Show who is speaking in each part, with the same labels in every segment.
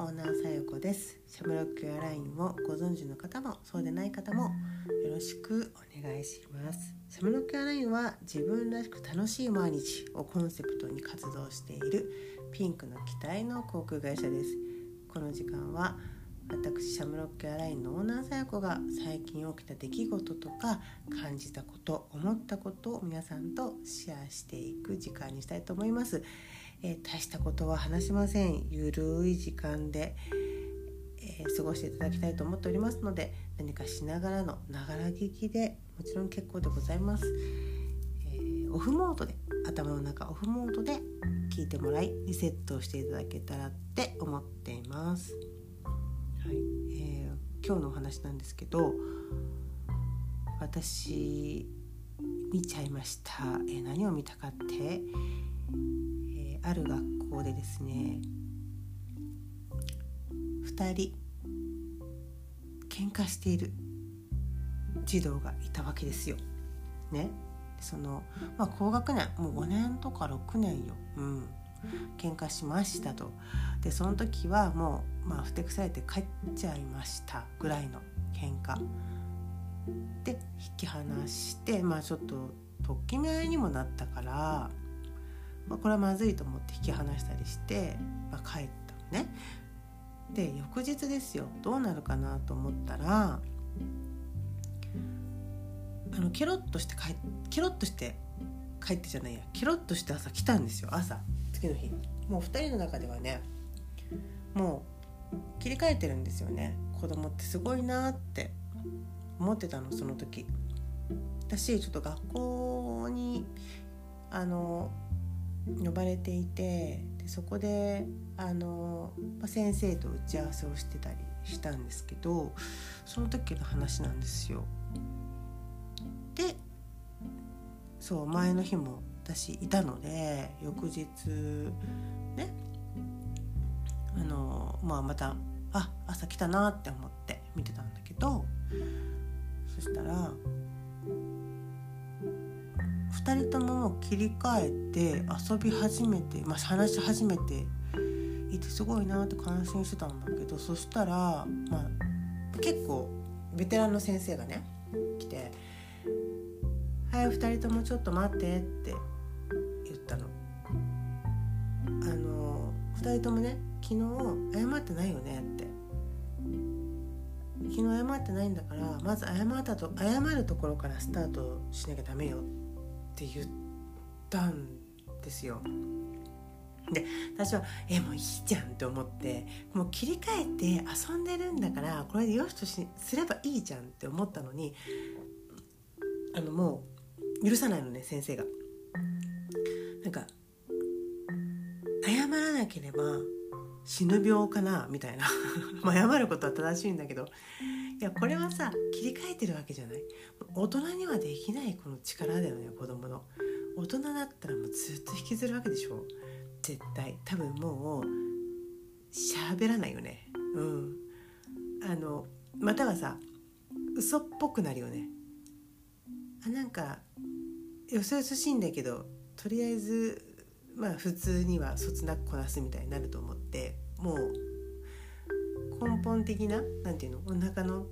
Speaker 1: オーナーさよこです。シャムロックエアラインをご存知の方もそうでない方もよろしくお願いします。シャムロックエアラインは自分らしく楽しい毎日をコンセプトに活動しているピンクの機体の航空会社です。この時間は私シャムロックエアラインのオーナーさやこが最近起きた出来事とか感じたこと思ったことを皆さんとシェアしていく時間にしたいと思います。えー、大したことは話しません。ゆるい時間で、えー、過ごしていただきたいと思っておりますので何かしながらのながら聞きでもちろん結構でございます、えー、オフモードで頭の中オフモードで聞いてもらいリセットをしていただけたらって思っています、はい。えー、今日のお話なんですけど私見ちゃいました、えー、何を見たかってある学校でですね2人喧嘩している児童がいたわけですよ。ね、そのまあ高学年もう5年とか6年よ、うん、喧嘩しましたと。でその時はもう、まあ、ふてくされて帰っちゃいました。ぐらいの喧嘩。で引き離してまあちょっとときめいにもなったからまあ、これはまずいと思って引き離したりして、まあ、帰ったのね。で翌日ですよ。どうなるかなと思ったらあのケロッとして帰っケロッとして帰ってじゃないや。ケロッとして朝来たんですよ。朝。次の日。もう2人の中ではねもう切り替えてるんですよね。子供ってすごいなって思ってたのその時。私ちょっと学校にあの呼ばれていてでそこであの、先生と打ち合わせをしてたりしたんですけどその時の話なんですよ。でそう前の日も私いたので翌日ねあの、まあ、またあ朝来たなって思って見てたんだけどそしたら2人とも切り替えて遊び始めて、まあ、話し始めていてすごいなって感心してたんだけどそしたら、まあ、結構ベテランの先生がね来て「はい2人ともちょっと待って」って言ったの。あの2人ともね昨日謝ってないよねって昨日謝ってないんだからまず謝ったと謝るところからスタートしなきゃダメよってって言ったんですよ。で私は「えもういいじゃん」って思ってもう切り替えて遊んでるんだからこれでよしとしすればいいじゃんって思ったのにあのもう許さないのね先生が。なんか謝らなければ死ぬ病かなみたいな 謝ることは正しいんだけどいやこれはさ切り替えてるわけじゃない。大人にはできないこの力だよね子供の。大人だったらもうずっと引きずるわけでしょ。絶対。多分もう喋らないよね。うん。あのまたはさ嘘っぽくなるよね。あなんかよそよそしいんだけどとりあえずまあ普通にはそつなくこなすみたいになると思ってもう根本的な何て言うのお腹の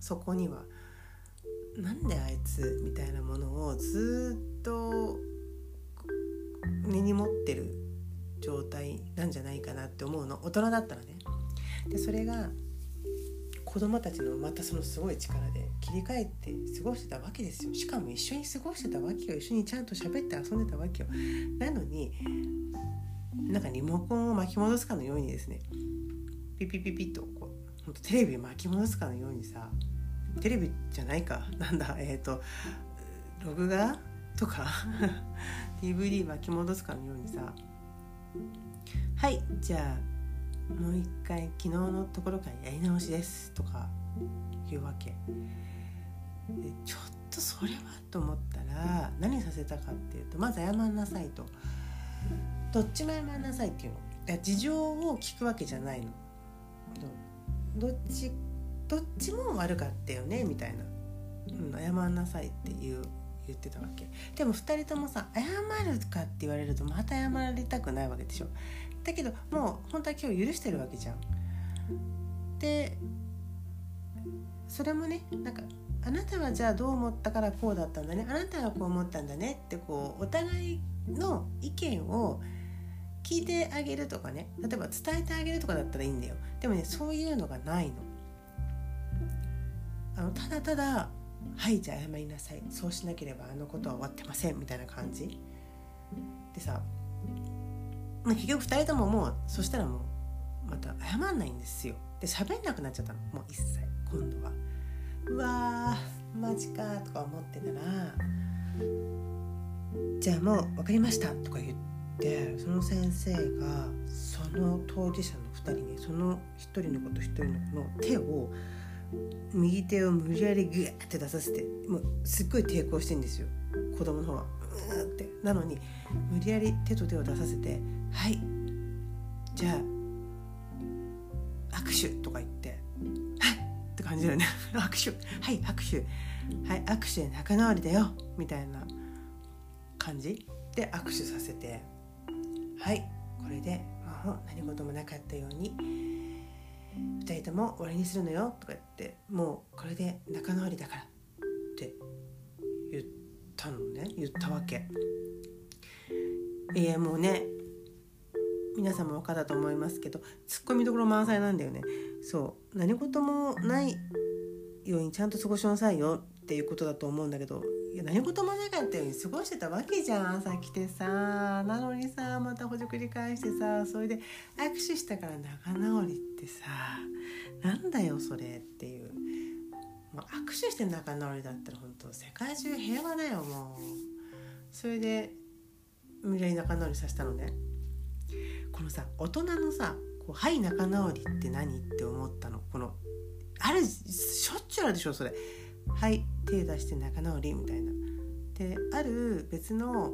Speaker 1: 底にはなんであいつみたいなものをずっと根に持ってる状態なんじゃないかなって思うの。大人だったらね。でそれが子供たちのまたそのすごい力で切り替えて過ごしてたわけですよ。しかも一緒に過ごしてたわけよ。一緒にちゃんと喋って遊んでたわけよ。なのになんかリモコンを巻き戻すかのようにですねピピピピッとこうほんとテレビ巻き戻すかのようにさテレビじゃないか。なんだえっ、ー、と録画？とか？DVD 巻き戻すかのようにさ。はいじゃあもう一回昨日のところからやり直しです。とか言うわけ。でちょっとそれはと思ったら何させたかっていうとまず謝んなさいと。どっちも謝んなさいっていうの。事情を聞くわけじゃないの。どっちどっちも悪かったよねみたいな、うん、謝んなさいって言う言ってたわけ。でも2人ともさ謝るかって言われるとまた謝りたくないわけでしょ。だけどもう本当は今日許してるわけじゃん。でそれもねなんかあなたはじゃあどう思ったからこうだったんだね。あなたはこう思ったんだねってこうお互いの意見を聞いてあげるとかね。例えば伝えてあげるとかだったらいいんだよ。でもねそういうのがないの。あのただただ「はいじゃあ謝りなさい。そうしなければあのことは終わってません」みたいな感じ。でさ、まあ、結局2人とももうそしたらもうまた謝んないんですよ。で喋んなくなっちゃったの。もう一切。今度は。うわーマジかとか思ってたらじゃあもう分かりましたとか言ってその先生がその当事者の2人にその1人の子と1人の子の手を右手を無理やりグーって出させてもうすっごい抵抗してんですよ。子供の方は。うーって。なのに無理やり手と手を出させて「はい。じゃあ握手」とか言って「はい」って感じだよね。握手。はい握手。はい握手で仲直りだよ。みたいな感じで握手させて。はい。これでもう何事もなかったように。2人とも終わりにするのよ。とか言ってもうこれで仲直りだから。って言ったのね。言ったわけ。いやもうね皆さんも分かったと思いますけどツッコミどころ満載なんだよね。そう。何事もないようにちゃんと過ごしなさいよ。っていうことだと思うんだけど。何事もなかったように過ごしてたわけじゃん。朝来てさなのにさまたほじくり返してさそれで握手したから仲直りってさなんだよそれっていう。もう握手して仲直りだったら本当世界中平和だよもう。それで無理やり仲直りさせたのね。このさ大人のさこう「はい仲直りって何?」って思ったの？このあるしょっちゅうあるでしょそれ。はい手出して仲直りみたいな。である別の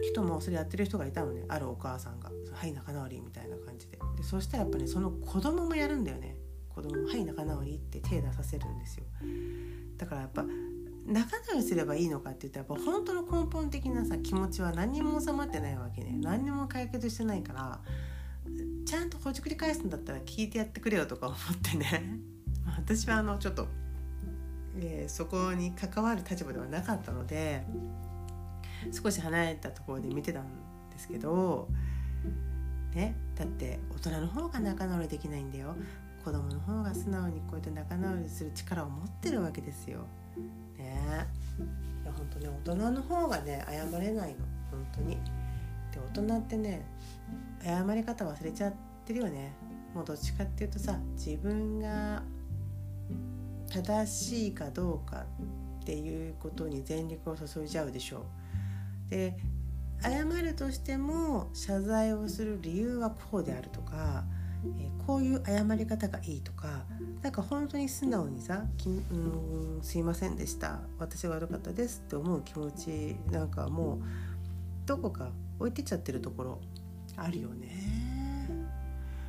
Speaker 1: 人もそれやってる人がいたのね。あるお母さんが「はい仲直り」みたいな感じで。でそしたらやっぱねその子供もやるんだよね。子供も「はい仲直り」って手出させるんですよ。だからやっぱ仲直りすればいいのかって言ったらやっぱ本当の根本的なさ気持ちは何にも収まってないわけね。何にも解決してないからちゃんとほじくり返すんだったら聞いてやってくれよとか思ってね。私はあのちょっと、えー、そこに関わる立場ではなかったので少し離れたところで見てたんですけどねだって大人の方が仲直りできないんだよ子供の方が素直にこうやって仲直りする力を持ってるわけですよ。ねいや本当ね大人の方がね謝れないの本当に。で大人ってね謝り方忘れちゃってるよね。もうどっちかっていうとさ自分が正しいかどうかっていうことに全力を注いじゃうでしょう。で謝るとしても謝罪をする理由はこうであるとか、え、こういう謝り方がいいとかなんか本当に素直にさ「うんすいませんでした私が悪かったです」って思う気持ちなんかもうどこか置いてっちゃってるところあるよね。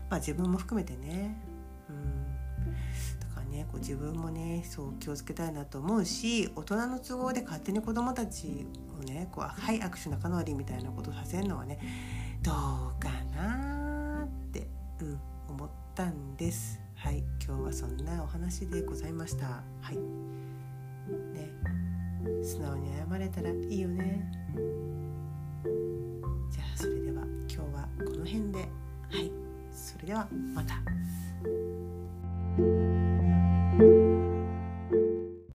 Speaker 1: まあ自分も含めてね。うんねこう自分もねそう気をつけたいなと思うし大人の都合で勝手に子供たちをねこうはい握手仲直りみたいなことさせるのはねどうかなって、うん、思ったんです。はい今日はそんなお話でございました。はいね素直に謝れたらいいよね。じゃあそれでは今日はこの辺ではいそれではまた。